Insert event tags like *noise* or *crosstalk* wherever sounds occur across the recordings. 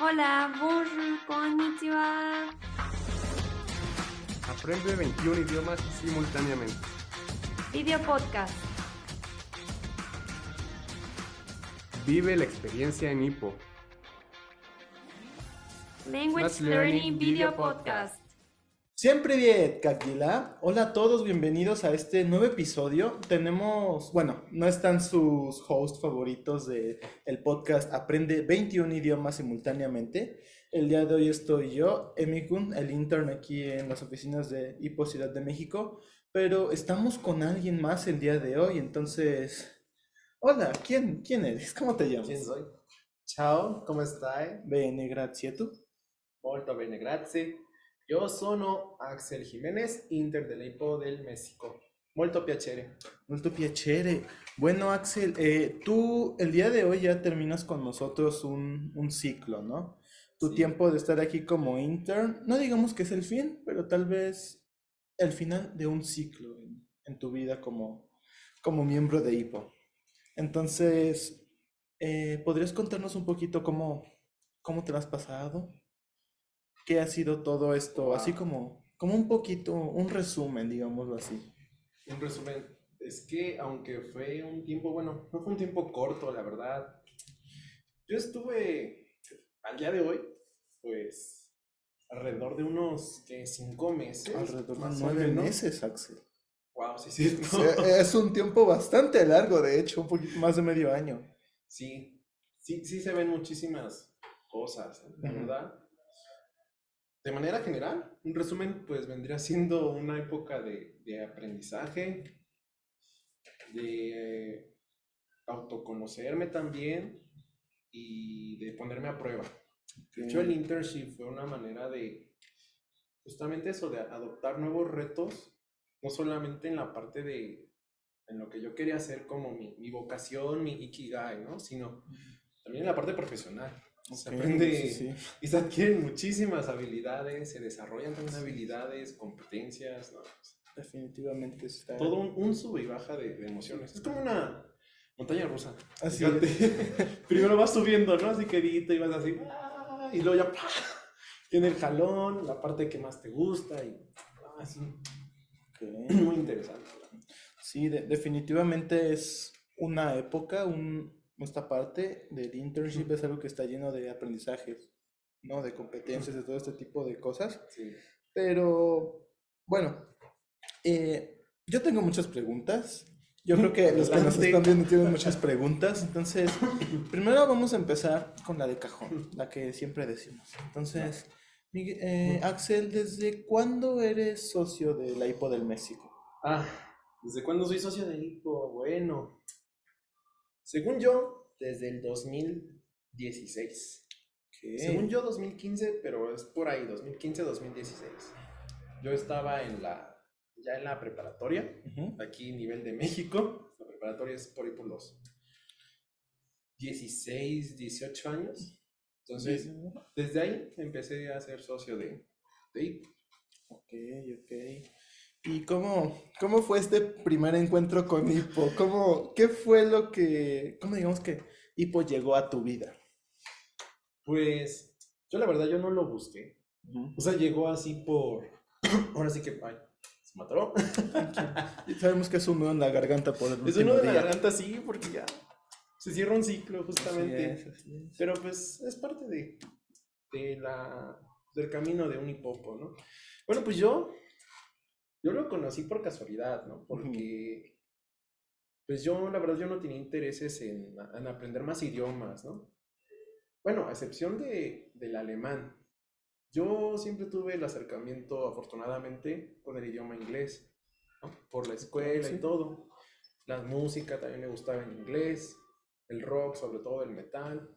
Hola, bonjour, konnichiwa. Aprende 21 idiomas simultáneamente. Video podcast. Vive la experiencia en Hippo. Language Learning Video Podcast. Siempre bien, Kakila. Hola a todos, bienvenidos a este nuevo episodio. Tenemos, bueno, no están sus hosts favoritos del el podcast Aprende 21 idiomas simultáneamente. El día de hoy estoy yo, Emikun, el intern aquí en las oficinas de Hipo Ciudad de México, pero estamos con alguien más el día de hoy, entonces... Hola, ¿quién, quién eres? ¿Cómo te llamas? ¿Quién soy? Ciao, ¿cómo estás? Bene, grazie, ¿tú? Molto bene, grazie. Io sono Axel Jiménez, Inter dell'Ipo del Messico. Molto piacere. Molto piacere. Bueno, Axel, eh, tú el día de hoy ya terminas con nosotros un, un ciclo, ¿no? Tu Sí. tiempo de estar aquí como intern, no digamos que es el fin, pero tal vez el final de un ciclo en, en tu vida como, como miembro de IPO. Entonces, eh, ¿podrías contarnos un poquito cómo, cómo te lo has pasado? ¿Qué ha sido todo esto? Así como, como un poquito, un resumen, digámoslo así. En resumen, es que aunque fue un tiempo, bueno, no fue un tiempo corto, la verdad. Yo estuve al día de hoy, pues, alrededor de unos, ¿qué? Cinco meses. Alrededor de nueve menos. meses, Axel. Wow, sí, sí. O sea, *laughs* es un tiempo bastante largo, de hecho, un poquito más de medio año. Sí, sí, sí se ven muchísimas cosas, la verdad. De manera general, un resumen pues vendría siendo una época de, de aprendizaje, de autoconocerme también y de ponerme a prueba. De hecho, el internship fue una manera de justamente eso, de adoptar nuevos retos, no solamente en la parte de, en lo que yo quería hacer como mi, mi vocación, mi ikigai, ¿no? Sino también en la parte profesional. Se aprende sí, sí. y se adquieren muchísimas habilidades, se desarrollan también habilidades, competencias, ¿no? Definitivamente está. Todo un, un sube y baja de, de emociones. Es como una montaña rusa. Así. *laughs* Primero vas subiendo, ¿no? Así quedito y vas así. ¡ah! Y luego ya ¡pah! tiene el jalón, la parte que más te gusta y ah, es un- Ok. *clears throat* muy interesante. Sí, de- definitivamente es una época, un, esta parte del internship es algo que está lleno de aprendizajes, ¿no? De competencias, de todo este tipo de cosas. Sí. Pero, bueno, eh, yo tengo muchas preguntas. Yo creo que los que nos están viendo tienen muchas preguntas. Entonces, primero vamos a empezar con la de cajón, la que siempre decimos. Entonces, Migue- eh, Axel, ¿desde cuándo eres socio de la IPO del México? Ah, ¿desde cuándo soy socio de IPO? Bueno, según yo, desde el 2016. Según yo, 2015, pero es por ahí, 2015-2016. Yo estaba en la, ya en la preparatoria, Ujú. aquí nivel de México. La preparatoria es por ahí por los 16, 18 años. Entonces, desde ahí empecé a ser socio de, de. Ok, ok. ¿Y cómo, cómo fue este primer encuentro con Hipo? ¿Cómo, qué fue lo que, cómo digamos que Hipo llegó a tu vida? Pues, yo la verdad, yo no lo busqué. O sea, llegó así por. *clears throat* Ahora sí que. Ay, se mató. *laughs* Sabemos que es un nudo en la garganta por el Es último uno de la garganta, sí, porque ya se cierra un ciclo, Así justamente. es, así es. Pero pues es parte de, de la, del camino de un hipopo, ¿no? Bueno, pues yo. Yo lo conocí por casualidad, ¿no? Porque. Pues yo, la verdad, yo no tenía intereses en, en aprender más idiomas, ¿no? Bueno, a excepción de, del alemán. Yo siempre tuve el acercamiento, afortunadamente, con el idioma inglés, ¿no? Por la escuela Sí. y todo. La música también me gustaba en inglés, el rock, sobre todo el metal.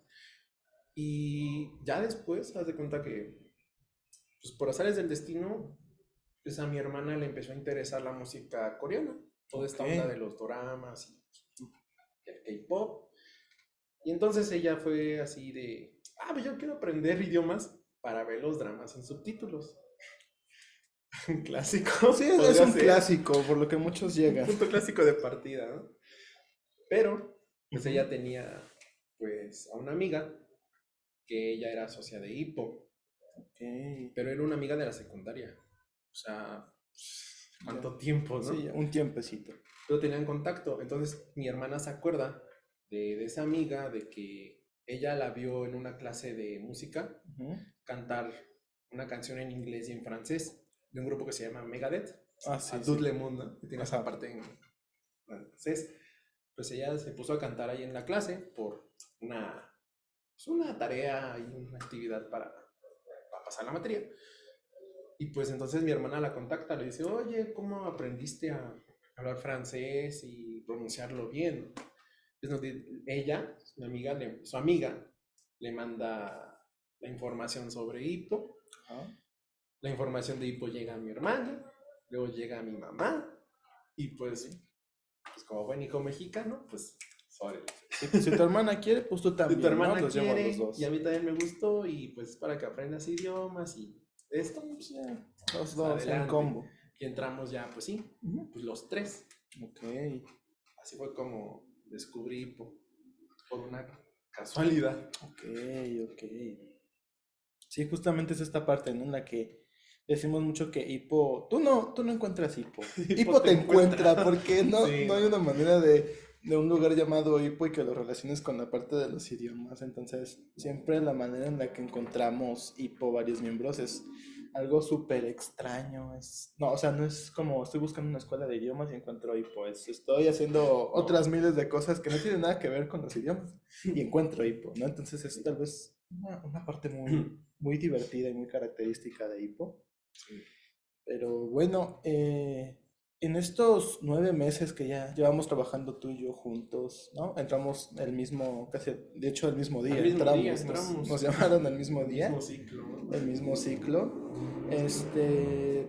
Y ya después, haz de cuenta que, pues por azares del destino, pues a mi hermana le empezó a interesar la música coreana, toda esta onda de los doramas y el K-pop. Y entonces ella fue así de, ah, pues yo quiero aprender idiomas para ver los dramas sin subtítulos. *laughs* Un clásico. Sí, es, un ser. clásico, por lo que muchos llegan. Punto clásico de partida, ¿no? Pero, pues ella tenía, pues, a una amiga que ella era socia de Hippo, Ok. pero era una amiga de la secundaria. O sea, ¿cuánto tiempo, no? Sí, un tiempecito. Pero tenían contacto. Entonces mi hermana se acuerda de, de esa amiga, de que ella la vio en una clase de música Ujú. cantar una canción en inglés y en francés de un grupo que se llama Megadeth. Ah, sí. a sí. Le Monde, que tiene esa parte en francés. Pues ella se puso a cantar ahí en la clase por una, pues una tarea y una actividad para, para pasar la materia. Y pues entonces mi hermana la contacta, le dice, oye, ¿cómo aprendiste a hablar francés y pronunciarlo bien? Pues nos di- ella, mi amiga, su amiga, le manda la información sobre Hippo. Ajá. La información de Hippo llega a mi hermana, luego llega a mi mamá, y pues, pues como buen hijo mexicano, pues, sobre. Si, si tu hermana quiere, pues tú también. tu hermana quiere, los dos. y a mí también me gustó, y pues para que aprendas idiomas y esto, pues, ya. Los dos en combo. Y entramos ya, pues sí, pues los tres. Ok. Así fue como descubrí Hippo, por una casualidad. Ok, ok. Sí, justamente es esta parte, ¿no? En la que decimos mucho que hipo. Tú no, tú no encuentras hipo. *laughs* Hipo te encuentra, porque no, *laughs* Sí. no hay una manera de, de un lugar llamado hipo y que lo relaciones con la parte de los idiomas. Entonces, siempre la manera en la que encontramos hipo varios miembros es algo súper extraño. Es, no, o sea, no es como estoy buscando una escuela de idiomas y encuentro hipo. Es, estoy haciendo otras miles de cosas que no tienen nada que ver con los idiomas y encuentro hipo, ¿no? Entonces, es tal vez una, una parte muy, muy divertida y muy característica de hipo. Pero bueno, eh, en estos nueve meses que ya llevamos trabajando tú y yo juntos, ¿no? Entramos el mismo, casi, de hecho el mismo día, Al mismo entramos, día nos- entramos. Nos, llamaron el mismo día, Mismo ciclo, ¿no? el mismo ciclo. Este,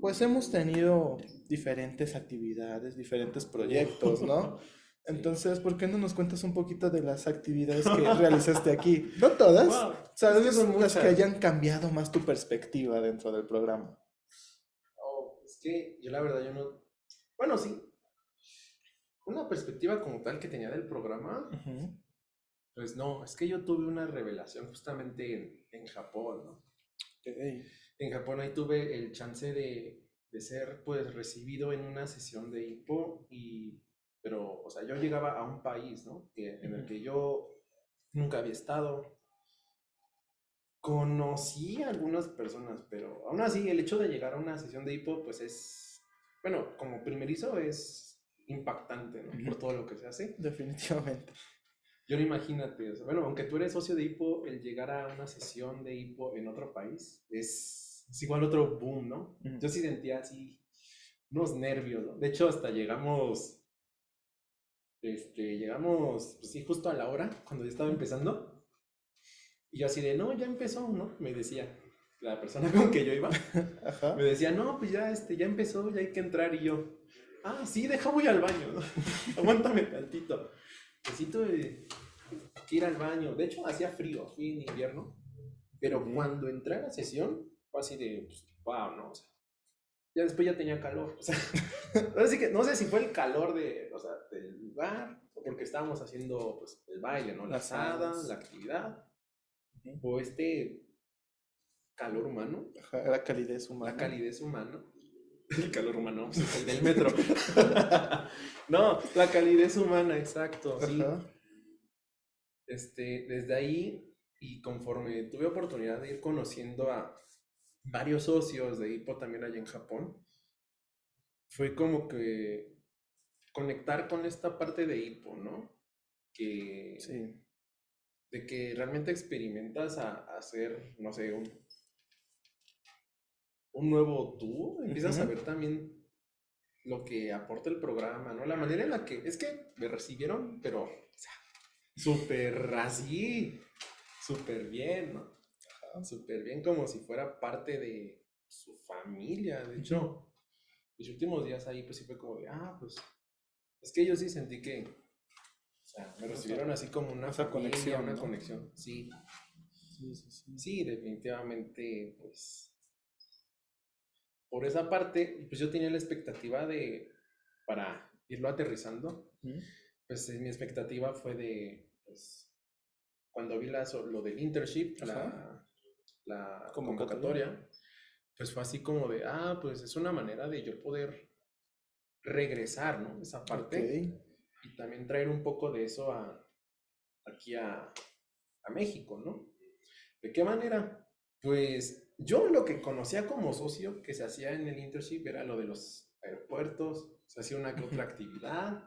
pues hemos tenido diferentes actividades, diferentes proyectos, ¿no? *laughs* Entonces, ¿por qué no nos cuentas un poquito de las actividades que *laughs* realizaste aquí? No todas, Wow, Tal es que vez son las que hayan cambiado más tu perspectiva dentro del programa. Que yo la verdad yo no... Bueno, sí. Una perspectiva como tal que tenía del programa, pues no, es que yo tuve una revelación justamente en, en Japón, ¿no? En Japón ahí tuve el chance de, de ser pues recibido en una sesión de hipo y... Pero, o sea, yo llegaba a un país, ¿no? Que, en el que yo nunca había estado. Conocí a algunas personas, pero aún así el hecho de llegar a una sesión de hipo, pues es, bueno, como primerizo es impactante, ¿no? Por todo lo que se hace. Definitivamente. Yo no imagínate, o sea, bueno, aunque tú eres socio de hipo, el llegar a una sesión de hipo en otro país es, es igual otro boom, ¿no? Yo sí sentía así unos nervios, ¿no? De hecho, hasta llegamos, este, llegamos, pues sí, justo a la hora, cuando ya estaba empezando. Y yo así de, no, ya empezó, ¿no? Me decía la persona *laughs* con que yo iba. Ajá. Me decía, no, pues ya, este, ya empezó, ya hay que entrar. Y yo, ah, sí, deja voy al baño, ¿no? *laughs* Aguántame tantito. Necesito eh, ir al baño. De hecho, hacía frío, fui en invierno. Pero cuando entré a la sesión, fue así de, pues, wow, ¿no? O sea, ya después ya tenía calor. O sea, *laughs* ahora sí que no sé si fue el calor de, o sea, del lugar, o porque estábamos haciendo, pues, el baile, ¿no? La asada, la actividad, O este calor humano. Ajá, La calidez humana. La calidez humana. *laughs* El calor humano, pues, es el del metro. *laughs* no, la calidez humana, exacto. Sí. Este, desde ahí, y conforme tuve oportunidad de ir conociendo a varios socios de Hippo también allá en Japón, fue como que conectar con esta parte de Hippo, ¿no? Que, Sí. De que realmente experimentas a, a hacer, no sé, un, un nuevo tú, empiezas a ver también lo que aporta el programa, ¿no? La manera en la que, es que me recibieron, pero, o sea, súper así, súper bien, ¿no? Súper bien, como si fuera parte de su familia, de hecho, mis últimos días ahí, pues sí fue como de, ah, pues, es que yo sí sentí que, sea, me recibieron así como una esa familia, conexión, una ¿no? conexión, sí, Sí, sí, sí. sí, definitivamente, pues, por esa parte, pues yo tenía la expectativa de, para irlo aterrizando, pues eh, mi expectativa fue de, pues, cuando vi la, lo del internship, la, Ajá. la Convocatoria. convocatoria, pues fue así como de, ah, pues es una manera de yo poder regresar, ¿no? Esa parte Ok. Y también traer un poco de eso a, aquí a, a México, ¿no? ¿De qué manera? Pues yo lo que conocía como socio que se hacía en el internship era lo de los aeropuertos, se hacía una que otra actividad,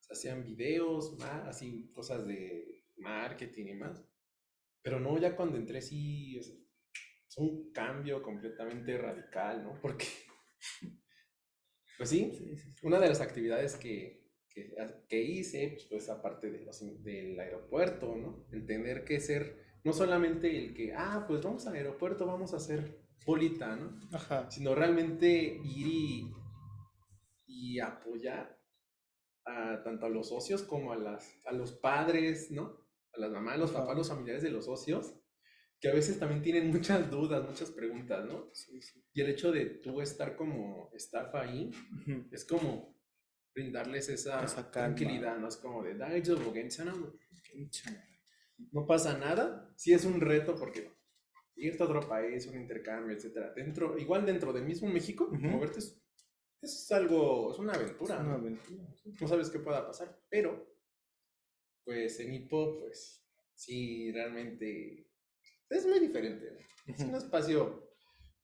se hacían videos, ma- así cosas de marketing y más. Pero no, ya cuando entré sí es, es un cambio completamente radical, ¿no? *laughs* Porque, pues sí, Sí, sí, sí. una de las actividades que, que, que hice, pues, pues aparte de los, del aeropuerto, ¿no? El tener que ser, no solamente el que, ah, pues vamos al aeropuerto, vamos a hacer bolita, ¿no? Ajá. Sino realmente ir y, y apoyar a, tanto a los socios como a, las, a los padres, ¿no? A las mamás, los Ajá. papás, los familiares de los socios, que a veces también tienen muchas dudas, muchas preguntas, ¿no? Sí, sí. Y el hecho de tú estar como staff ahí, es como brindarles esa, tranquilidad, ¿no? Es como de, no pasa nada, sí es un reto porque irte a otro país, un intercambio, etcétera, dentro, igual dentro del mismo México, moverte es, es algo, es una Es aventura, una ¿no? aventura. no sabes qué pueda pasar, pero pues en Hippo, pues sí, realmente es muy diferente, ¿no? es un espacio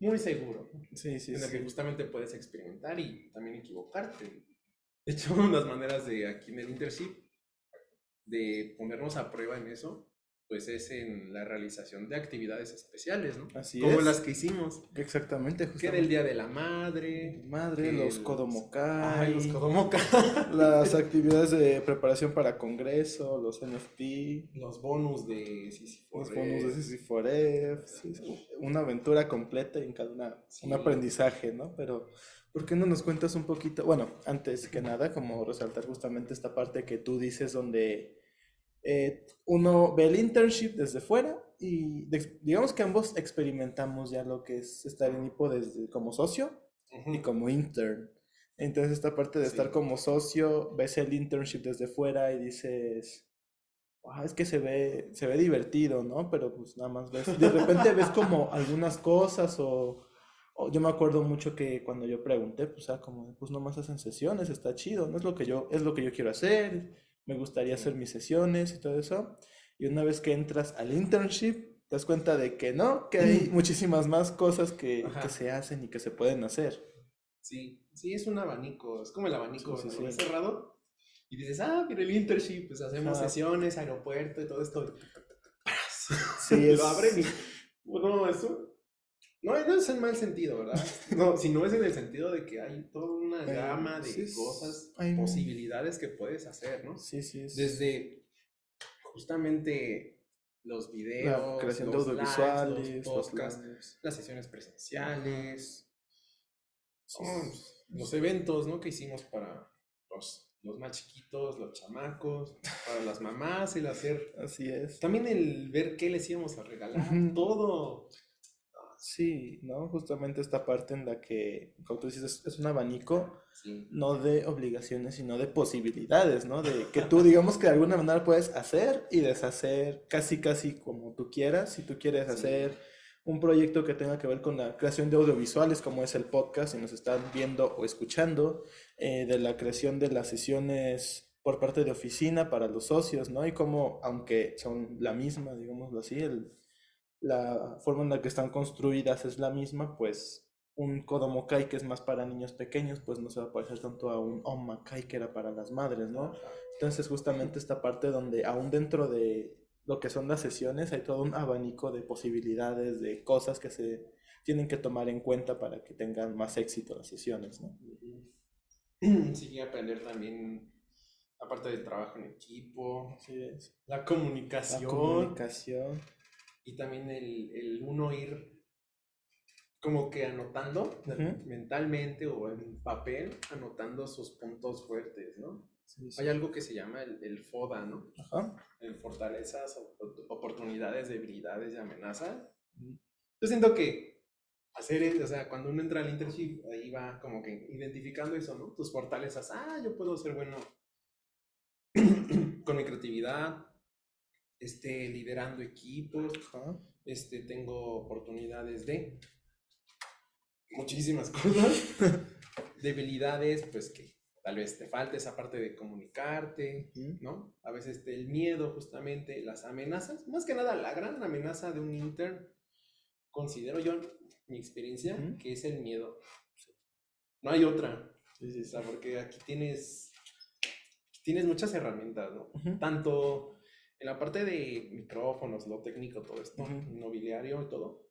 muy seguro, Sí, sí, en el que justamente puedes experimentar y también equivocarte. *laughs* De hecho, una de las maneras de aquí en el internship de ponernos a prueba en eso, pues es en la realización de actividades especiales, ¿no? Así Como es. las que hicimos. Exactamente, Que justamente. del Día de la Madre. Madre, que los Kodomokai, Ay, los Kodomoka. las *laughs* actividades de preparación para congreso, los NFP, los bonus de Sísifo los Red. bonos de Sisyphoref, sí, sí, una aventura completa y en cada una Sí. un aprendizaje, ¿no? Pero, ¿por qué no nos cuentas un poquito? Bueno, antes que nada, como resaltar justamente esta parte que tú dices donde eh, uno ve el internship desde fuera y de- digamos que ambos experimentamos ya lo que es estar en HIPO desde como socio y como intern. Entonces esta parte de estar como socio, ves el internship desde fuera y dices, "Ah, es que se ve, se ve divertido, ¿no? Pero pues nada más ves, de repente ves como algunas cosas o yo me acuerdo mucho que cuando yo pregunté, pues ah, como, pues nomás hacen sesiones, está chido, no es lo que yo, es lo que yo quiero hacer, me gustaría hacer mis sesiones y todo eso. Y una vez que entras al internship, te das cuenta de que no, que hay *laughs* muchísimas más cosas que, se hacen y que se pueden hacer. Sí, sí, es un abanico, es como el abanico Sí, sí, cerrado. Y dices, ah, mira el internship, pues hacemos sesiones, aeropuerto y todo esto. *laughs* Sí, es... lo abren y, bueno, eso, no, no es en mal sentido, ¿verdad? *laughs* No, sino es en el sentido de que hay toda una Eh, gama de sí, cosas, hay- posibilidades que puedes hacer, ¿no? Sí, sí, es... Desde justamente los la videos, creación los lives, audiovisuales, los los podcasts, las sesiones presenciales, Sí, los eventos, ¿no? Que hicimos para los, los más chiquitos, los chamacos, para las mamás, el hacer, Así es. también el ver qué les íbamos a regalar, todo. Sí, ¿no? Justamente esta parte en la que, como tú dices, es, es un abanico Sí, no de obligaciones, sino de posibilidades, ¿no? De que tú, digamos que de alguna manera puedes hacer y deshacer casi, casi como tú quieras. Si tú quieres Sí. hacer un proyecto que tenga que ver con la creación de audiovisuales, como es el podcast, si nos están viendo o escuchando, eh, de la creación de las sesiones por parte de oficina para los socios, ¿no? Y como, aunque son la misma, digámoslo así, el, la forma en la que están construidas es la misma, pues un Kodomokai que es más para niños pequeños, pues no se va a parecer tanto a un Omakai que era para las madres, ¿no? Entonces justamente esta parte donde aún dentro de lo que son las sesiones hay todo un abanico de posibilidades, de cosas que se tienen que tomar en cuenta para que tengan más éxito las sesiones, ¿no? *clears throat* Sí, aprender también, aparte del trabajo en equipo, Así es. la La comunicación. Y también el, el uno ir como que anotando Ujú. mentalmente o en papel, anotando sus puntos fuertes, ¿no? Sí, sí. Hay algo que se llama el, el FODA, ¿no? Ajá. En fortalezas, op- oportunidades, debilidades y amenazas. Yo siento que hacer, es- o sea, cuando uno entra al internship, ahí va como que identificando eso, ¿no? Tus fortalezas, ah, yo puedo ser bueno *clears throat* con mi creatividad, este, liderando equipos, Ajá. este, tengo oportunidades de muchísimas *laughs* cosas, debilidades, pues que tal vez te falte esa parte de comunicarte. ¿no? A veces te- el miedo, justamente, las amenazas, más que nada la gran amenaza de un intern, considero yo, mi experiencia, que es el miedo. No hay otra, Sí, sí, o sí. sea, porque aquí tienes, tienes muchas herramientas, ¿no? Tanto en la parte de micrófonos, lo técnico, todo esto, Ujú. nobiliario y todo,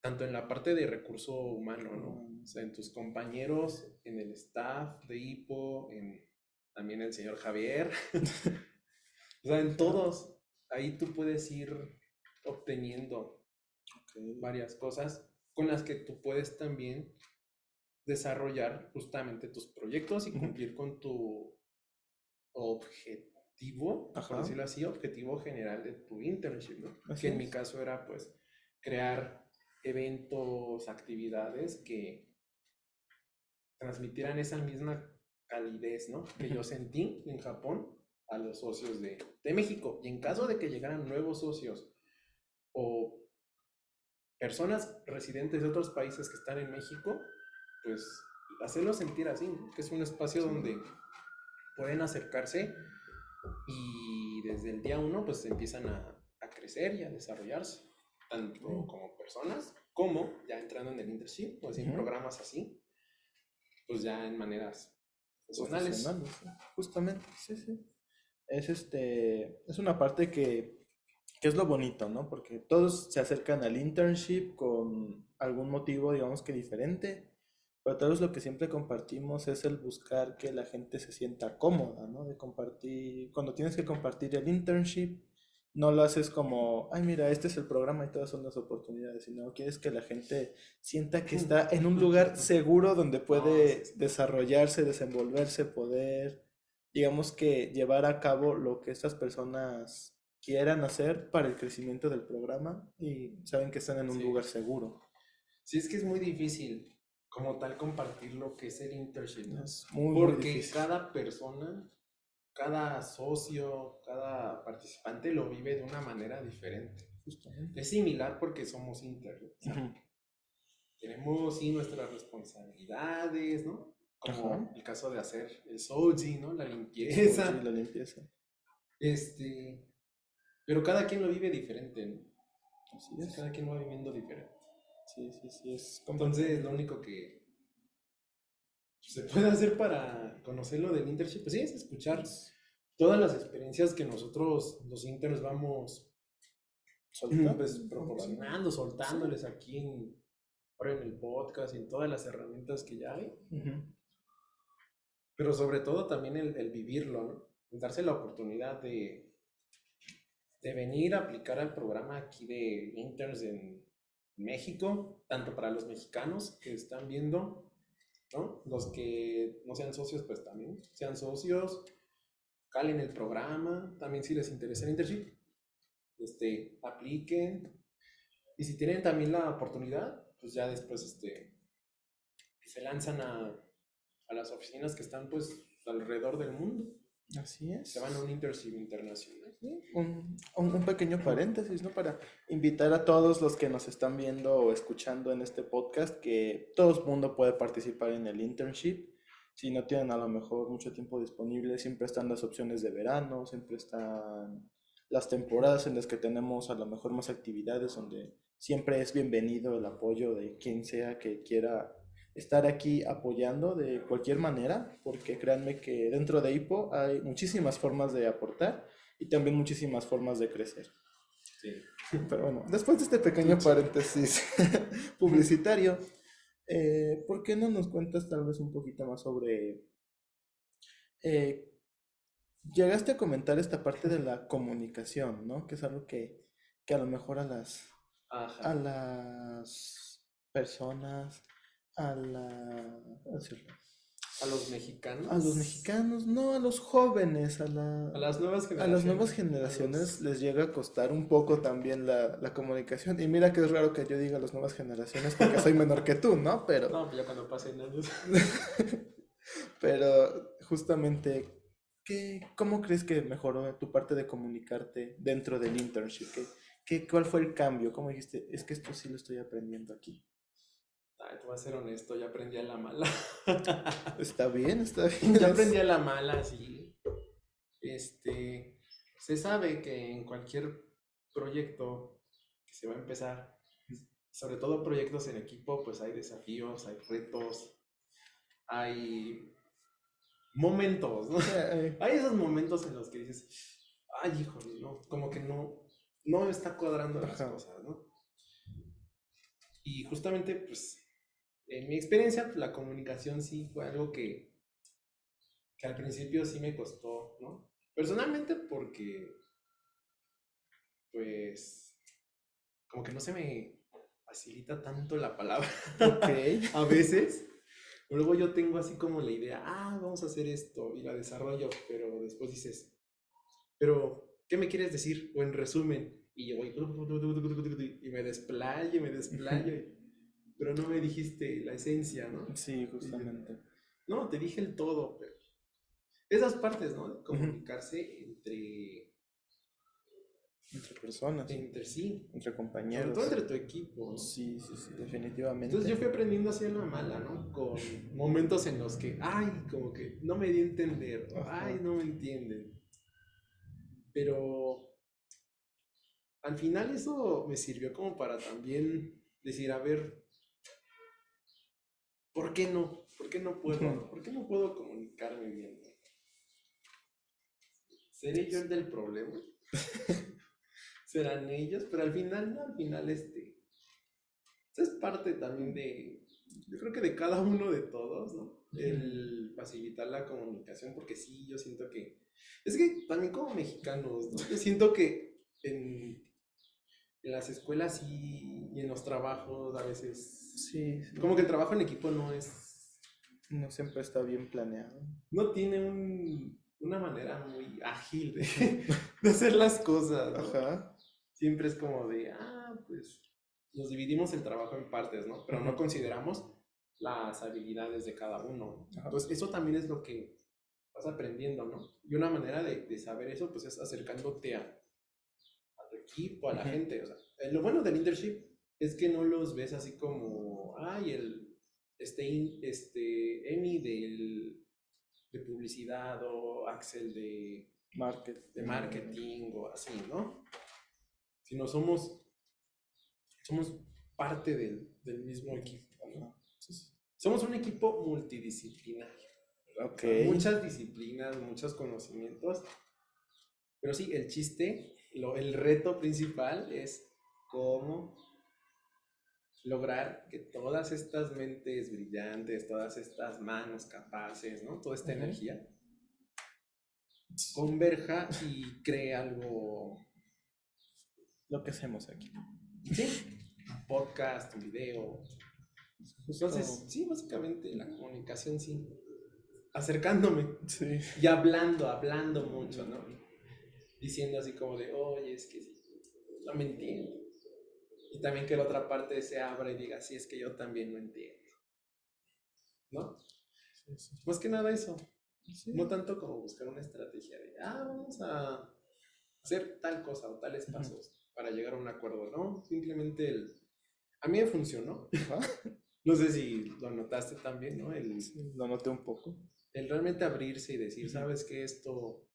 tanto en la parte de recurso humano, ¿no? Ujú. O sea, en tus compañeros, en el staff de HIPO, en también el señor Javier, *laughs* o sea, en todos, ahí tú puedes ir obteniendo varias cosas con las que tú puedes también desarrollar justamente tus proyectos y cumplir con tu objetivo, Ajá. por decirlo así, objetivo general de tu internship, ¿no? Así que en mi caso era pues crear eventos, actividades que transmitieran esa misma calidez, ¿no? Que yo sentí en Japón a los socios de, de México. Y en caso de que llegaran nuevos socios o personas residentes de otros países que están en México, pues hacerlos sentir así, ¿no? que es un espacio donde pueden acercarse y desde el día uno pues empiezan a, a crecer y a desarrollarse, tanto Mm. como personas como ya entrando en el internship o así en Ujú. programas así, pues ya en maneras profesionales. Justamente, sí, sí. Es este, es una parte que, que es lo bonito, ¿no? Porque todos se acercan al internship con algún motivo, digamos que diferente, pero todos lo que siempre compartimos es el buscar que la gente se sienta cómoda, ¿no? De compartir, cuando tienes que compartir el internship, no lo haces como, ay, mira, este es el programa y todas son las oportunidades, sino quieres que la gente sienta que está en un lugar seguro donde puede desarrollarse, desenvolverse, poder, digamos que llevar a cabo lo que estas personas quieran hacer para el crecimiento del programa y saben que están en un Sí. lugar seguro. Sí, es que es muy difícil como tal compartir lo que es el internship, ¿no? Es muy, Porque cada persona, cada socio, cada participante lo vive de una manera diferente. Justamente. Es similar porque somos inter, tenemos sí nuestras responsabilidades, ¿no? Como Ajá. el caso de hacer el soji, ¿no? La limpieza. La limpieza. Este, pero cada quien lo vive diferente, ¿no? Así es. Cada quien lo va viviendo diferente. Sí, sí, sí, es Entonces, lo único que se puede hacer para conocer lo del internship, pues sí, es escuchar todas las experiencias que nosotros, los interns, vamos soltar, pues, proporcionando, soltándoles aquí en, ahora en el podcast y en todas las herramientas que ya hay. Pero sobre todo también el, el vivirlo, ¿no? El darse la oportunidad de, de venir a aplicar al programa aquí de interns en México, tanto para los mexicanos que están viendo, ¿no? Los que no sean socios, pues también sean socios, calen el programa, también si les interesa el internship, este, apliquen. Y si tienen también la oportunidad, pues ya después este, se lanzan a, a las oficinas que están pues alrededor del mundo. Así es. Se van a un internship internacional. un, un- un pequeño paréntesis, ¿no? Para invitar a todos los que nos están viendo o escuchando en este podcast que todo el mundo puede participar en el internship. Si no tienen a lo mejor mucho tiempo disponible, siempre están las opciones de verano, siempre están las temporadas en las que tenemos a lo mejor más actividades, donde siempre es bienvenido el apoyo de quien sea que quiera estar aquí apoyando de cualquier manera, porque créanme que dentro de IPO hay muchísimas formas de aportar y también muchísimas formas de crecer. Sí. *laughs* Pero bueno, después de este pequeño paréntesis *laughs* publicitario, eh, ¿por qué no nos cuentas tal vez un poquito más sobre... eh, llegaste a comentar esta parte de la comunicación, ¿no? Que es algo que, que a lo mejor a las, Ajá. a las personas, a la... A los mexicanos. A los mexicanos, no, a los jóvenes, a la... A las nuevas A generaciones. las nuevas a generaciones los- les llega a costar un poco también la, la comunicación. Y mira que es raro que yo diga las nuevas generaciones porque soy menor que tú, ¿no? Pero, No, pues ya cuando pasen años. *laughs* pero justamente, ¿qué, ¿cómo crees que mejoró tu parte de comunicarte dentro del internship? ¿Qué, qué, ¿Cuál fue el cambio? ¿Cómo dijiste? Es que esto sí lo estoy aprendiendo aquí. Ay, te voy a ser honesto, ya aprendí a la mala. *laughs* Está bien, está bien. ya aprendí a la mala, sí. Este, se sabe que en cualquier proyecto que se va a empezar, sobre todo proyectos en equipo, pues hay desafíos, hay retos, hay momentos, ¿no? Eh, *laughs* Hay esos momentos en los que dices, ay, híjole, no, como que no, no está cuadrando las Ajá. cosas, ¿no? Y justamente, pues, en mi experiencia, pues, la comunicación sí fue algo que, que al principio sí me costó, ¿no? Personalmente porque, pues, como que no se me facilita tanto la palabra ok. *laughs* a veces. Luego yo tengo así como la idea, ah, vamos a hacer esto y la desarrollo, pero después dices, pero, ¿qué me quieres decir? O en resumen, y yo voy, y me desplayo, y me desplayo, pero no me dijiste la esencia, ¿no? Sí, justamente. No, te dije el todo, pero esas partes, ¿no? De comunicarse entre, Entre personas, entre sí, entre sobre compañeros. todo entre tu equipo, ¿no? Sí, sí, sí, definitivamente. Entonces yo fui aprendiendo así en la mala, ¿no? Con momentos en los que, ay, como que no me di a entender, ay, no me entienden. Pero al final eso me sirvió como para también decir, a ver, ¿por qué no? ¿Por qué no puedo? ¿Por qué no puedo comunicarme bien? ¿Seré yo el del problema? *laughs* ¿Serán ellos? Pero al final, no, al final este... Eso es parte también de, yo creo que de cada uno de todos, ¿no? El facilitar la comunicación, porque sí, yo siento que, es que también como mexicanos, ¿no? Yo siento que en, en las escuelas y, y en los trabajos a veces, Sí, sí. como que el trabajo en equipo no es, No siempre está bien planeado. no tiene un, una manera muy ágil de, *laughs* de hacer las cosas, ¿no? Ajá. siempre es como de, ah, pues nos dividimos el trabajo en partes, ¿no? Pero no consideramos las habilidades de cada uno. Ajá. Entonces, eso también es lo que vas aprendiendo, ¿no? Y una manera de, de saber eso, pues es acercándote a, equipo, a la gente. O sea, eh, lo bueno del internship es que no los ves así como, ay, el, este, este, Emi del, de publicidad o Axel de, Market. de marketing o así, ¿no? Sino somos, somos parte del, del mismo equipo, ¿no? Somos un equipo multidisciplinario. Ok. Muchas disciplinas, muchos conocimientos. Pero sí, el chiste, lo, el reto principal es cómo lograr que todas estas mentes brillantes, todas estas manos capaces, ¿no? Toda esta energía converja y cree algo Lo que hacemos aquí. Sí, podcast, un video. Entonces, sí, básicamente la comunicación, sí. Acercándome Sí. y hablando, hablando mucho, ¿no? Diciendo así como de, oye, es que sí, no me entiendo. Y también que la otra parte se abra y diga, sí, es que yo también no entiendo. ¿No? Sí, sí. Más que nada eso. Sí. No tanto como buscar una estrategia de, ah, vamos a hacer tal cosa o tales pasos para llegar a un acuerdo, ¿no? Simplemente el... A mí me funcionó. No sé si lo notaste también, ¿no? El, Lo noté un poco. el realmente abrirse y decir, Ujú. sabes que esto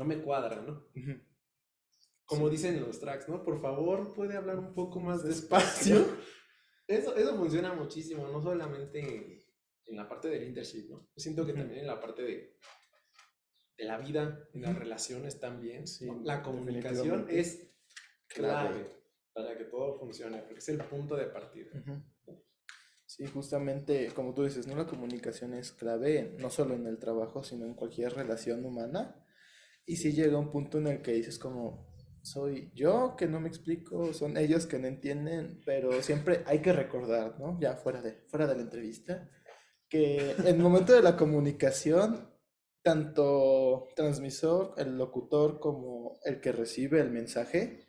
no me cuadra, ¿no? Como dicen en los tracks, ¿no? Por favor, puede hablar un poco más despacio. *laughs* Eso, eso funciona muchísimo, no solamente en la parte del internship, ¿no? Siento que también en la parte de, de la vida, en las relaciones también. Sí. La comunicación es clave para que todo funcione, porque es el punto de partida. Sí, justamente, como tú dices, ¿no? La comunicación es clave, no solo en el trabajo, sino en cualquier relación humana. Y si llega un punto en el que dices como, soy yo que no me explico, son ellos que no entienden, pero siempre hay que recordar, ¿no? Ya fuera de, fuera de la entrevista, que en el momento de la comunicación, tanto transmisor, el locutor, como el que recibe el mensaje,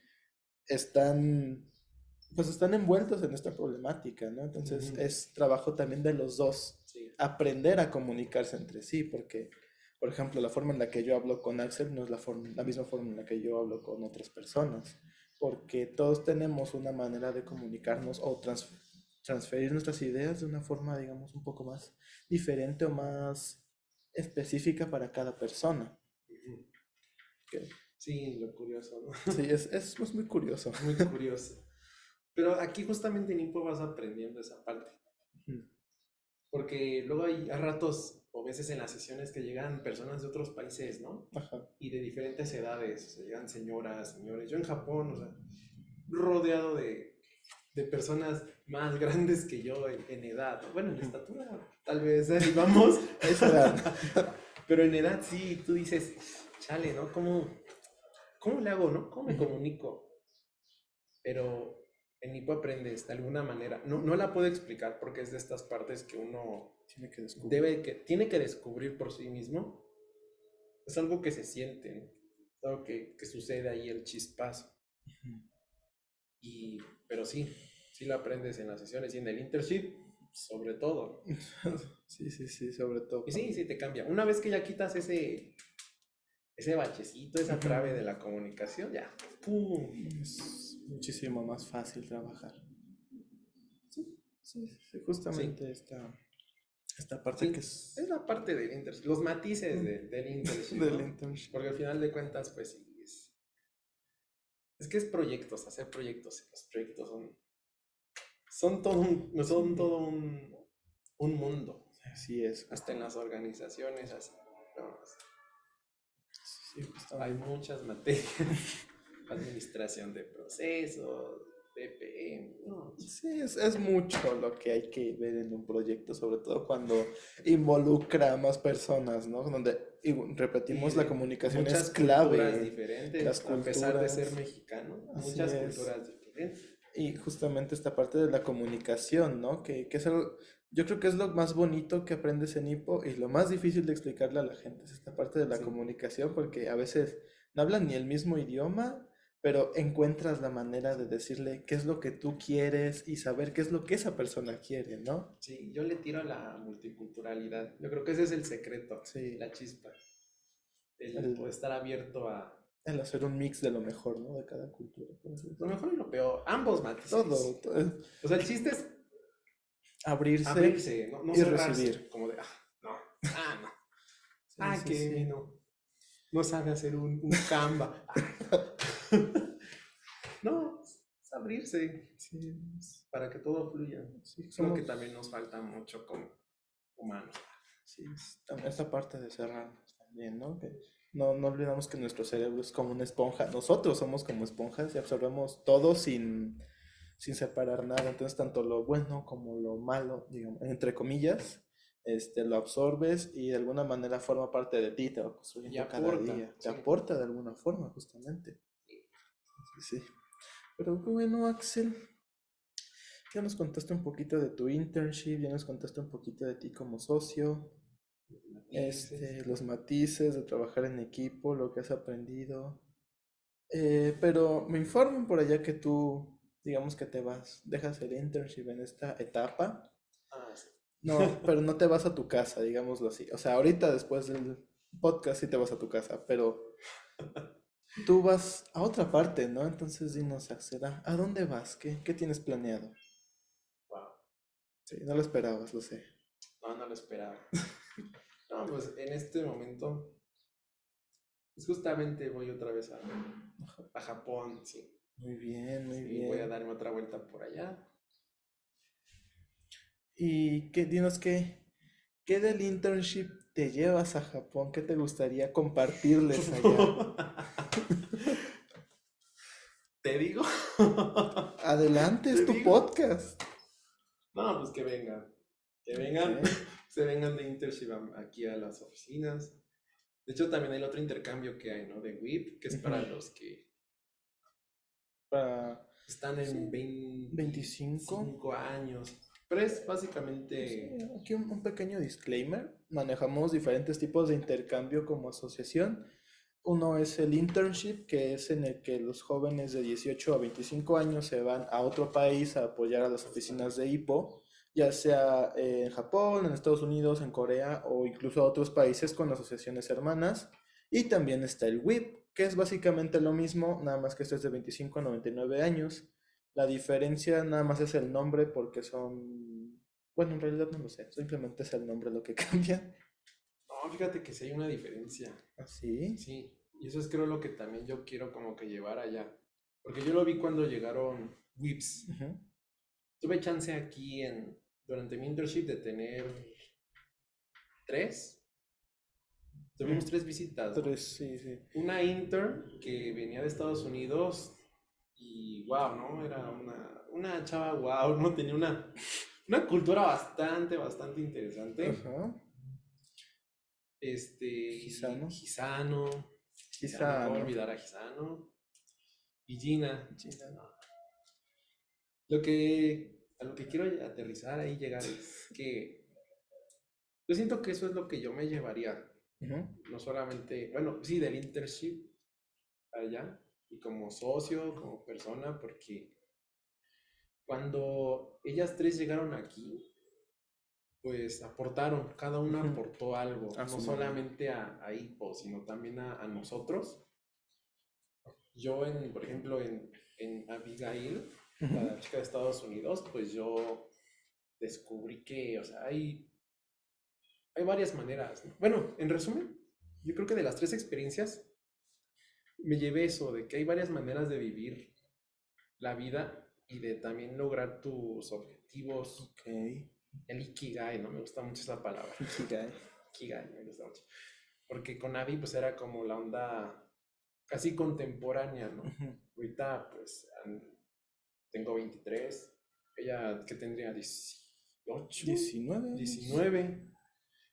están, pues están envueltos en esta problemática, ¿no? Entonces Ujú. es trabajo también de los dos Sí. aprender a comunicarse entre sí, porque Por ejemplo, la forma en la que yo hablo con Axel no es la, forma, la misma forma en la que yo hablo con otras personas, porque todos tenemos una manera de comunicarnos o trans- transferir nuestras ideas de una forma, digamos, un poco más diferente o más específica para cada persona. Sí, lo curioso, ¿no? Sí, es, es, es muy curioso. *laughs* Muy curioso. Pero aquí justamente en Impo vas aprendiendo esa parte. Porque luego hay a ratos o veces en las sesiones que llegan personas de otros países, ¿no? Ajá. Y de diferentes edades. O sea, llegan señoras, señores. Yo en Japón, o sea, rodeado de, de personas más grandes que yo en, en edad. ¿no? Bueno, en estatura, tal vez vamos. *laughs* Esa edad. *laughs* Pero en edad sí, tú dices, chale, ¿no? ¿Cómo, cómo le hago, no? ¿Cómo me comunico? Pero en Nipo aprendes de alguna manera. No, no la puedo explicar porque es de estas partes que uno Tiene que descubrir. debe, que, tiene que descubrir por sí mismo. Es algo que se siente, ¿no? Es algo que, que sucede ahí el chispazo. Y, pero sí, sí lo aprendes en las sesiones y en el internship, sobre todo. *laughs* Sí, sí, sí, sobre todo. Y sí, sí te cambia. Una vez que ya quitas ese, ese bachecito, esa trave de la comunicación, ya, ¡pum! Es muchísimo más fácil trabajar. Sí, sí, sí, justamente Esta, esta parte Sí, que es Es la parte del internship, los matices de- del internship. *laughs* del ¿no? internship. Porque al final de cuentas, pues sí, es, es que es proyectos, hacer proyectos. Los proyectos son, son todo un, son todo un, un mundo. Así es. Hasta en las organizaciones, así. ¿no? Sí, justamente. Hay muchas materias. *laughs* Administración de procesos, BPM, no, Sí, es, es mucho lo que hay que ver en un proyecto, sobre todo cuando involucra a más personas, ¿no? Donde, y repetimos, Y la comunicación muchas es culturas clave. diferentes, las a pesar de ser culturas. mexicano, muchas es. culturas diferentes. Y justamente esta parte de la comunicación, ¿no? Que, que es algo, yo creo que es lo más bonito que aprendes en Hipo y lo más difícil de explicarle a la gente, es esta parte de la Sí. comunicación, porque a veces no hablan ni el mismo idioma, pero encuentras la manera de decirle qué es lo que tú quieres y saber qué es lo que esa persona quiere, ¿no? Sí, yo le tiro a la multiculturalidad. Yo creo que ese es el secreto, Sí. la chispa. El, estar abierto a El hacer un mix de lo mejor, ¿no? De cada cultura. lo mejor y lo peor, ambos matices. Todo, todo, O sea, el chiste es abrirse. abrirse, no, no y cerrarse, recibir. Como de, ah, no, ah, no, *laughs* Sí, ah, sí, que no, no sabe hacer un, un Canva. *laughs* *laughs* no, es abrirse Sí, para que todo fluya. sí, somos- que también nos falta mucho como humanos. Sí, esta parte de cerrarnos también, ¿no? Que no, no olvidamos que nuestro cerebro es como una esponja. Nosotros somos como esponjas y absorbemos todo sin, sin separar nada. Entonces, tanto lo bueno como lo malo, digamos, entre comillas, este, lo absorbes y de alguna manera forma parte de ti, te va construyendo cada día. Te sí. aporta de alguna forma, justamente. Sí. Pero bueno, Axel, ya nos contaste un poquito de tu internship, ya nos contaste un poquito de ti como socio este, los matices de trabajar en equipo, lo que has aprendido. Eh, pero me informan por allá que tú, digamos que te vas, dejas el internship en esta etapa. Ah, sí. No, pero no te vas a tu casa, digámoslo así. O sea, ahorita después del podcast sí te vas a tu casa, pero *laughs* tú vas a otra parte, ¿no? Entonces dinos, Axel, ¿a dónde vas? ¿Qué, qué tienes planeado? Wow. Sí, no lo esperabas, lo sé. No, no lo esperaba. *laughs* No, pues en este momento, pues justamente voy otra vez a, a Japón, sí. Muy bien, muy Sí, bien. voy a darme otra vuelta por allá. Y qué, dinos qué, qué del internship te llevas a Japón, qué te gustaría compartirles *laughs* allá. *laughs* ¿Te digo? *laughs* Adelante, es tu digo. podcast. No, pues que vengan. Que vengan, *laughs* se vengan de internship aquí a las oficinas. De hecho, también hay el otro intercambio que hay, ¿no? De WIP, que es para los que Para están en Sí. 20 25. 25 años. Pero es básicamente... Sí, aquí un, un pequeño disclaimer. Manejamos diferentes tipos de intercambio como asociación. Uno es el internship, que es en el que los jóvenes de 18 a 25 años se van a otro país a apoyar a las oficinas de IPO ya sea en Japón, en Estados Unidos, en Corea o incluso a otros países con asociaciones hermanas. Y también está el WIP, que es básicamente lo mismo, nada más que este es de 25 a 99 años. La diferencia nada más es el nombre porque son... Bueno, en realidad no lo sé, simplemente es el nombre lo que *laughs* cambia. No, fíjate que sí hay una diferencia. ¿Así? Sí, y eso es creo lo que también yo quiero como que llevar allá. Porque yo lo vi cuando llegaron Whips. Tuve chance aquí en, durante mi internship de tener tres. Tuvimos Mm. tres visitas. ¿no? Tres, sí, sí. Una intern que venía de Estados Unidos y wow, ¿no? Era una, una chava wow, ¿no? Tenía una, una cultura bastante, bastante interesante. Ajá. Este. Gisano. Gisano. Gisano. No olvidar a Gisano. Y Gina. Gina. Lo que, a lo que quiero aterrizar ahí, llegar es que yo siento que eso es lo que yo me llevaría. No solamente, bueno, sí, del internship allá y como socio, como persona, porque cuando ellas tres llegaron aquí, pues aportaron, cada una aportó algo, no solamente a, a Hippo, sino también a, a nosotros. Yo, en, por ejemplo, en, en Abigail, la chica de Estados Unidos, pues yo descubrí que, o sea, hay, hay varias maneras. ¿no? Bueno, en resumen, yo creo que de las tres experiencias me llevé eso, de que hay varias maneras de vivir la vida y de también lograr tus objetivos. Ok. El Ikigai, ¿no? Me gusta mucho esa palabra. Ikigai. Ikigai, me gusta mucho. Porque con Abby, pues era como la onda casi contemporánea, ¿no? Ahorita, pues, tengo 23. Ella, que tendría? 18. 19. 19.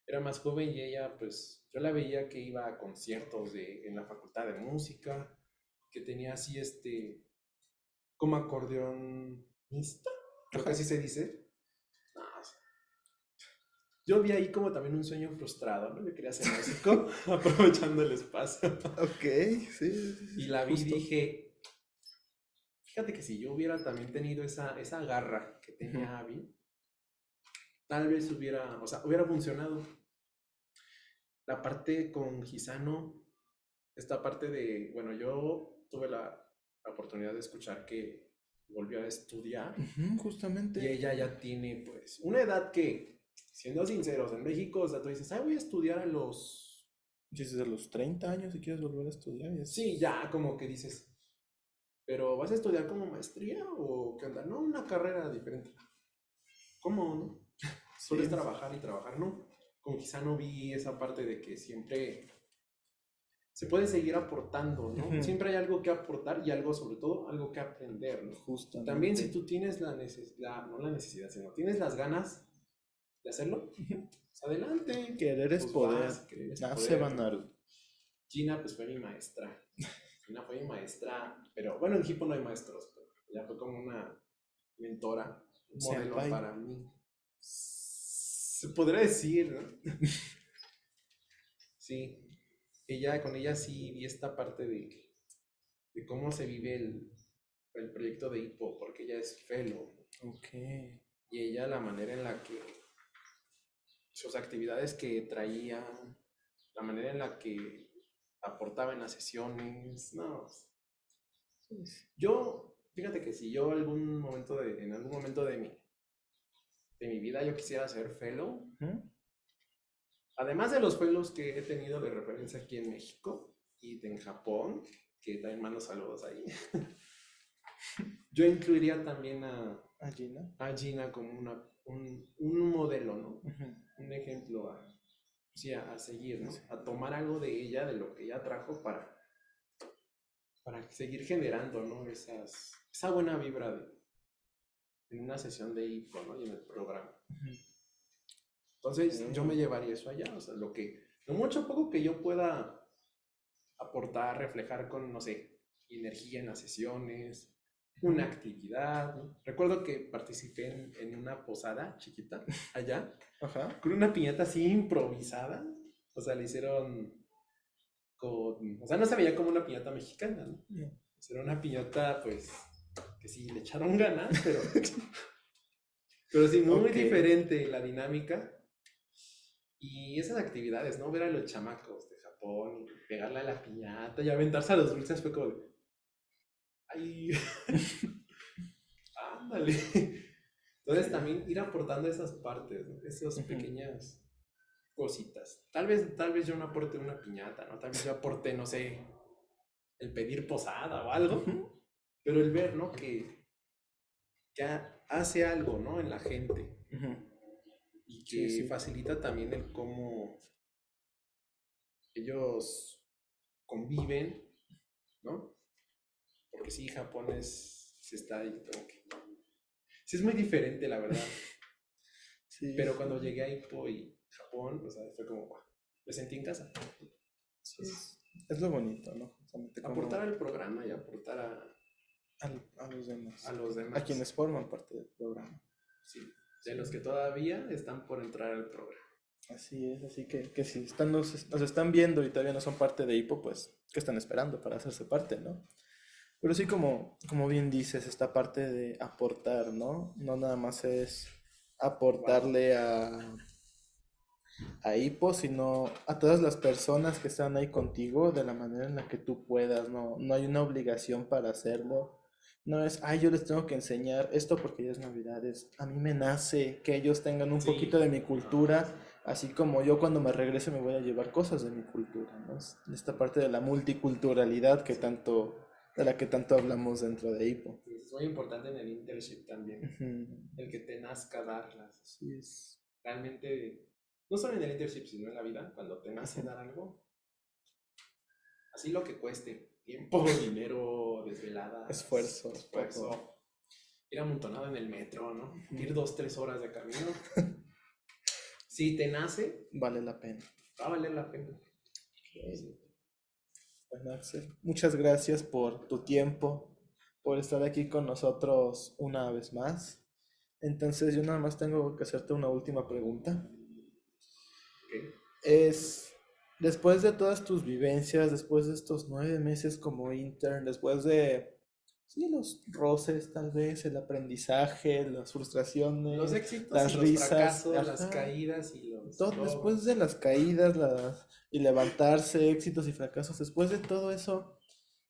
Era más joven y ella, pues, yo la veía que iba a conciertos de, en la facultad de música, que tenía así, este, como acordeonista, creo que así se dice. Yo vi ahí como también un sueño frustrado, ¿no? Yo quería ser músico, *laughs* aprovechando el espacio. Ok, sí. Y la vi justo. y dije, fíjate que si yo hubiera también tenido esa, esa garra que tenía Abby, tal vez hubiera, o sea, hubiera funcionado. La parte con Gisano, esta parte de, bueno, yo tuve la, la oportunidad de escuchar que volvió a estudiar justamente. y ella ya tiene pues una edad que, siendo sinceros, en México, o sea, tú dices, ay, voy a estudiar a los Dices a los 30 años si quieres volver a estudiar. y es- Sí, ya como que dices, pero ¿vas a estudiar como maestría o qué onda? No, una carrera diferente. ¿Cómo, no? Solo es *laughs* Sí. trabajar y trabajar, ¿no? Como quizá no vi esa parte de que siempre se puede seguir aportando, ¿no? Ujú. Siempre hay algo que aportar y algo, sobre todo, algo que aprender, ¿no? Justamente. También si tú tienes la necesidad, no la necesidad, sino tienes las ganas de hacerlo, pues adelante. *laughs* Querer es Pues poder. vas, querer es Nace poder. Banaru. Gina, pues fue mi maestra. Gina fue mi maestra, pero bueno, en Hipo no hay maestros, pero ella fue como una mentora, un modelo Senpai. para mí. Se podría decir, ¿no? *laughs* Sí, ella, con ella sí vi esta parte de, de cómo se vive el, el proyecto de Hipo, porque ella es fellow Ok. y ella la manera en la que sus actividades que traía, la manera en la que aportaba en las sesiones, no. Yo, fíjate que si yo algún momento de, en algún momento de mi, de mi vida yo quisiera ser fellow, Ujú. además de los fellows que he tenido de referencia aquí en México y en Japón, que también mando saludos ahí, *laughs* yo incluiría también a, A Gina. a Gina como una, un, un modelo, ¿no? Ujú. Un ejemplo a, sí, a, a seguir, ¿no? A tomar algo de ella, de lo que ella trajo para, para seguir generando, ¿no? Esas, esa buena vibra de, en una sesión de hipo, ¿no? Y en el programa. Entonces, yo me llevaría eso allá, o sea, lo que, lo mucho poco que yo pueda aportar, reflejar con, no sé, energía en las sesiones, una actividad. Recuerdo que participé en, en una posada chiquita allá, Ajá. con una piñata así improvisada, o sea, le hicieron con, o sea, no se veía como una piñata mexicana, ¿no? No. Era una piñata, pues, que sí, le echaron ganas, pero *laughs* Pero sí, muy Ok. diferente la dinámica. Y esas actividades, ¿no? Ver a los chamacos de Japón pegarle a la piñata y aventarse a los dulces fue como de... ¡Ay! *laughs* ¡Ándale! Entonces también ir aportando esas partes, ¿no? Esas pequeñas cositas. Tal vez, tal vez yo no aporte una piñata, ¿no? Tal vez yo aporte, no sé, el pedir posada o algo. Pero el ver, ¿no? Que, ha- hace algo, ¿no? En la gente y que Sí, sí. facilita también el cómo ellos conviven, ¿no? Porque sí, Japón es, se está ahí como que... Sí, es muy diferente, la verdad. *laughs* Sí, Pero cuando llegué a Ipo y Japón, o sea, fue como, "Guau, me sentí en casa. Es, es lo bonito, ¿no? Justamente como Aportar al programa y aportar a, al- a los demás. a los demás. A quienes forman parte del programa. Sí, de los que todavía están por entrar al programa. Así es, así que, que si están, nos, nos están viendo y todavía no son parte de HIPO, pues, ¿qué están esperando para hacerse parte, no? Pero sí, como, como bien dices, esta parte de aportar, ¿no? No nada más es aportarle a, a HIPO, sino a todas las personas que están ahí contigo de la manera en la que tú puedas, ¿no? No hay una obligación para hacerlo. No es, ay, yo les tengo que enseñar esto porque ya es Navidad. Es, a mí me nace que ellos tengan un Sí. poquito de mi cultura, así como yo cuando me regrese me voy a llevar cosas de mi cultura, ¿no? Es esta parte de la multiculturalidad que tanto, de la que tanto hablamos dentro de HIPO. Es muy importante en el internship también, el que te nazca darlas. Así es. Realmente, no solo en el internship, sino en la vida, cuando te nace dar algo, así lo que cueste, tiempo, *laughs* dinero, desvelada, Esfuerzo, esfuerzo, ir amontonado en el metro, ¿no? Ir dos, tres horas de camino. *laughs* si te nace, Vale la pena. va a valer la pena. Bueno, Axel, muchas gracias por tu tiempo, por estar aquí con nosotros una vez más. Entonces, yo nada más tengo que hacerte una última pregunta. Es, después de todas tus vivencias, después de estos nueve meses como intern, después de, sí, los roces tal vez, el aprendizaje, las frustraciones, Los éxitos, las y los risas, fracasos, las caídas y los... todo, después de las caídas las, y levantarse, éxitos y fracasos, después de todo eso,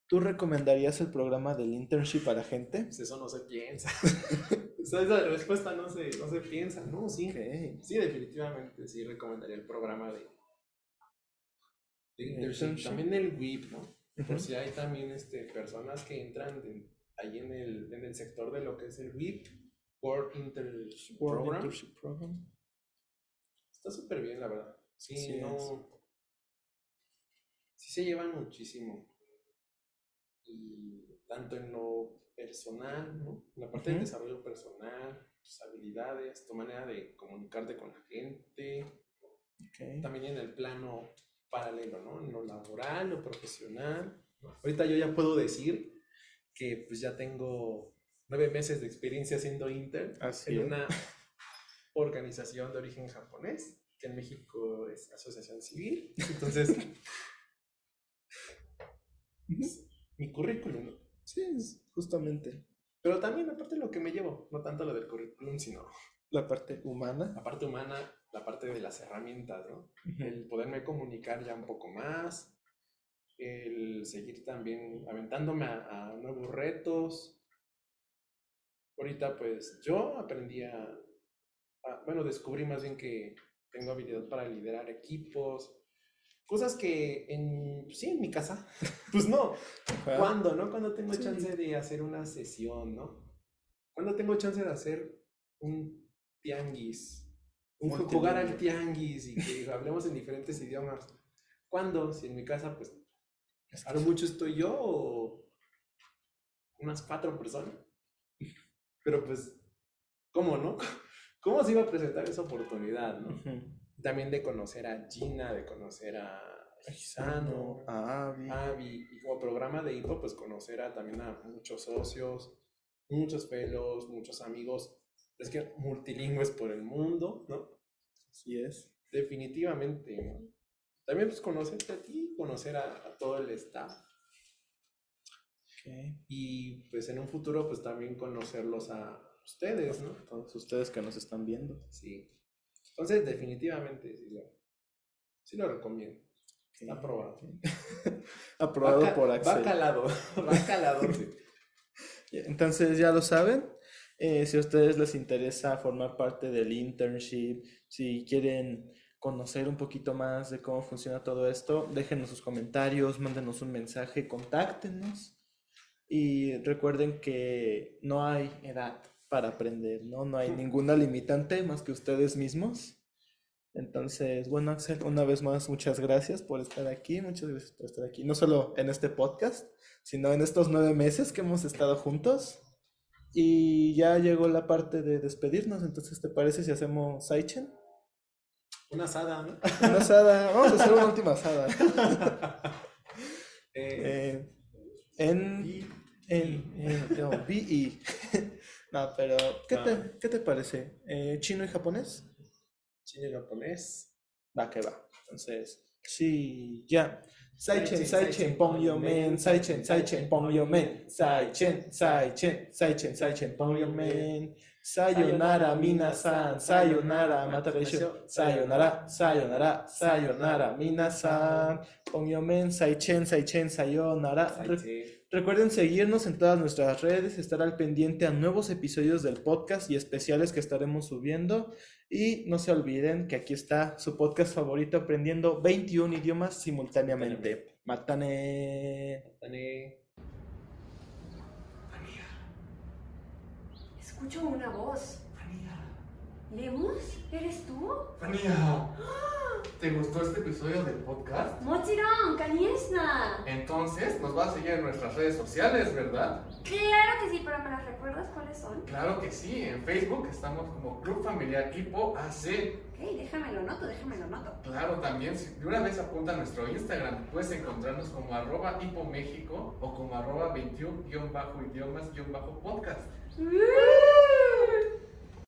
¿tú recomendarías el programa del internship a la gente? Pues eso no se piensa. *laughs* Esa esa respuesta no se, no se piensa, ¿no? Sí. Sí, definitivamente sí recomendaría el programa de, de internship. Internship. También el WIP, ¿no? Por si hay también este, personas que entran de- ahí en el, en el sector de lo que es el WIP, World Internship Program. Internship Program. Está súper bien, la verdad. Sí, Así no. es. Sí se llevan muchísimo. Y tanto en lo personal, ¿no? En la parte del Ujú. desarrollo personal, tus habilidades, tu manera de comunicarte con la gente. También en el plano paralelo, ¿no? En lo laboral, lo profesional. Ahorita yo ya puedo decir que pues ya tengo nueve meses de experiencia siendo intern Así en es. una organización de origen japonés, que en México es Asociación Civil. Entonces, pues, mi currículum. Sí, justamente Pero también aparte lo que me llevo, no tanto lo del currículum, sino la parte humana. la parte humana, la parte de las herramientas, ¿no? El poderme comunicar ya un poco más, el seguir también aventándome a, a nuevos retos. Ahorita pues yo aprendí a, a- bueno, descubrí más bien que tengo habilidad para liderar equipos, cosas que en, sí, en mi casa, *laughs* pues no. ¿Cuándo, no? Cuando tengo Sí. chance de hacer una sesión, ¿no? Cuando tengo chance de hacer un tianguis, jugar al tianguis y que *laughs* hablemos en diferentes idiomas. ¿Cuándo? Si en mi casa, pues, Es a lo mucho estoy yo o unas cuatro personas. Pero pues, ¿cómo, no? *laughs* ¿Cómo se iba a presentar esa oportunidad, no? Ujú. También de conocer a Gina, de conocer a Gisano, a. Avi, y como programa de IPO, pues conocer a, también a muchos socios, muchos fellows, muchos amigos, es que multilingües por el mundo, ¿no? Así es. Definitivamente, ¿no? También pues conocerte a ti, conocer a, a todo el staff Ok. y pues en un futuro pues también conocerlos a, ustedes, ¿no? Todos ustedes que nos están viendo. Sí. Entonces, definitivamente, sí lo, sí lo recomiendo. Está aprobado. *laughs* Aprobado Va por Va Axel. calado, *laughs* va calado. sí. *laughs* Entonces ya lo saben. Eh, si a ustedes les interesa formar parte del internship, si quieren conocer un poquito más de cómo funciona todo esto, déjenos sus comentarios, mándenos un mensaje, contáctenos. Y recuerden que no hay edad para aprender, ¿no? No hay ninguna limitante más que ustedes mismos. Entonces, bueno, Axel, una vez más, muchas gracias por estar aquí, muchas gracias por estar aquí, no solo en este podcast, sino en estos nueve meses que hemos estado juntos. Y ya llegó la parte de despedirnos, entonces, ¿te parece si hacemos Saichen? Una asada, ¿no? Una asada, vamos a hacer una última asada. *laughs* Eh, Eh, en, en, en, no, BE. *laughs* No, pero, ¿qué te, ¿qué te parece? Eh, ¿Chino y japonés? chino y japonés. Va que va. Entonces, sí, ya. Saichen, Saichen, Saichen, Saichen, pon yo pon men, men, Saichen, Saichen, pon yo men, Saichen, Saichen, Saichen, Saichen, Saichen, pon yo men. Sayonara, minasan, sayonara, mataresho, sayonara, sayonara, sayonara, minasan, pon yo men, Saichen, Saichen, sayonara. Re-. Recuerden seguirnos en todas nuestras redes, estar al pendiente a nuevos episodios del podcast y especiales que estaremos subiendo. Y no se olviden que aquí está su podcast favorito, aprendiendo 21 idiomas simultáneamente. Matane. Tane. Escucho una voz. ¿Lemus? ¿Eres tú? Fania, ¿te gustó este episodio del podcast? Mochiron, Kaniesna. Entonces nos vas a seguir en nuestras redes sociales, ¿verdad? Claro que sí, pero ¿me las recuerdas cuáles son? Claro que sí, en Facebook estamos como Club Familiar Hipo AC. Ok, déjamelo noto, déjamelo noto. Claro, también, si de una vez apunta a nuestro Instagram, puedes encontrarnos como arroba Hipo México o como arroba 21-idiomas-podcast. ¡Uh!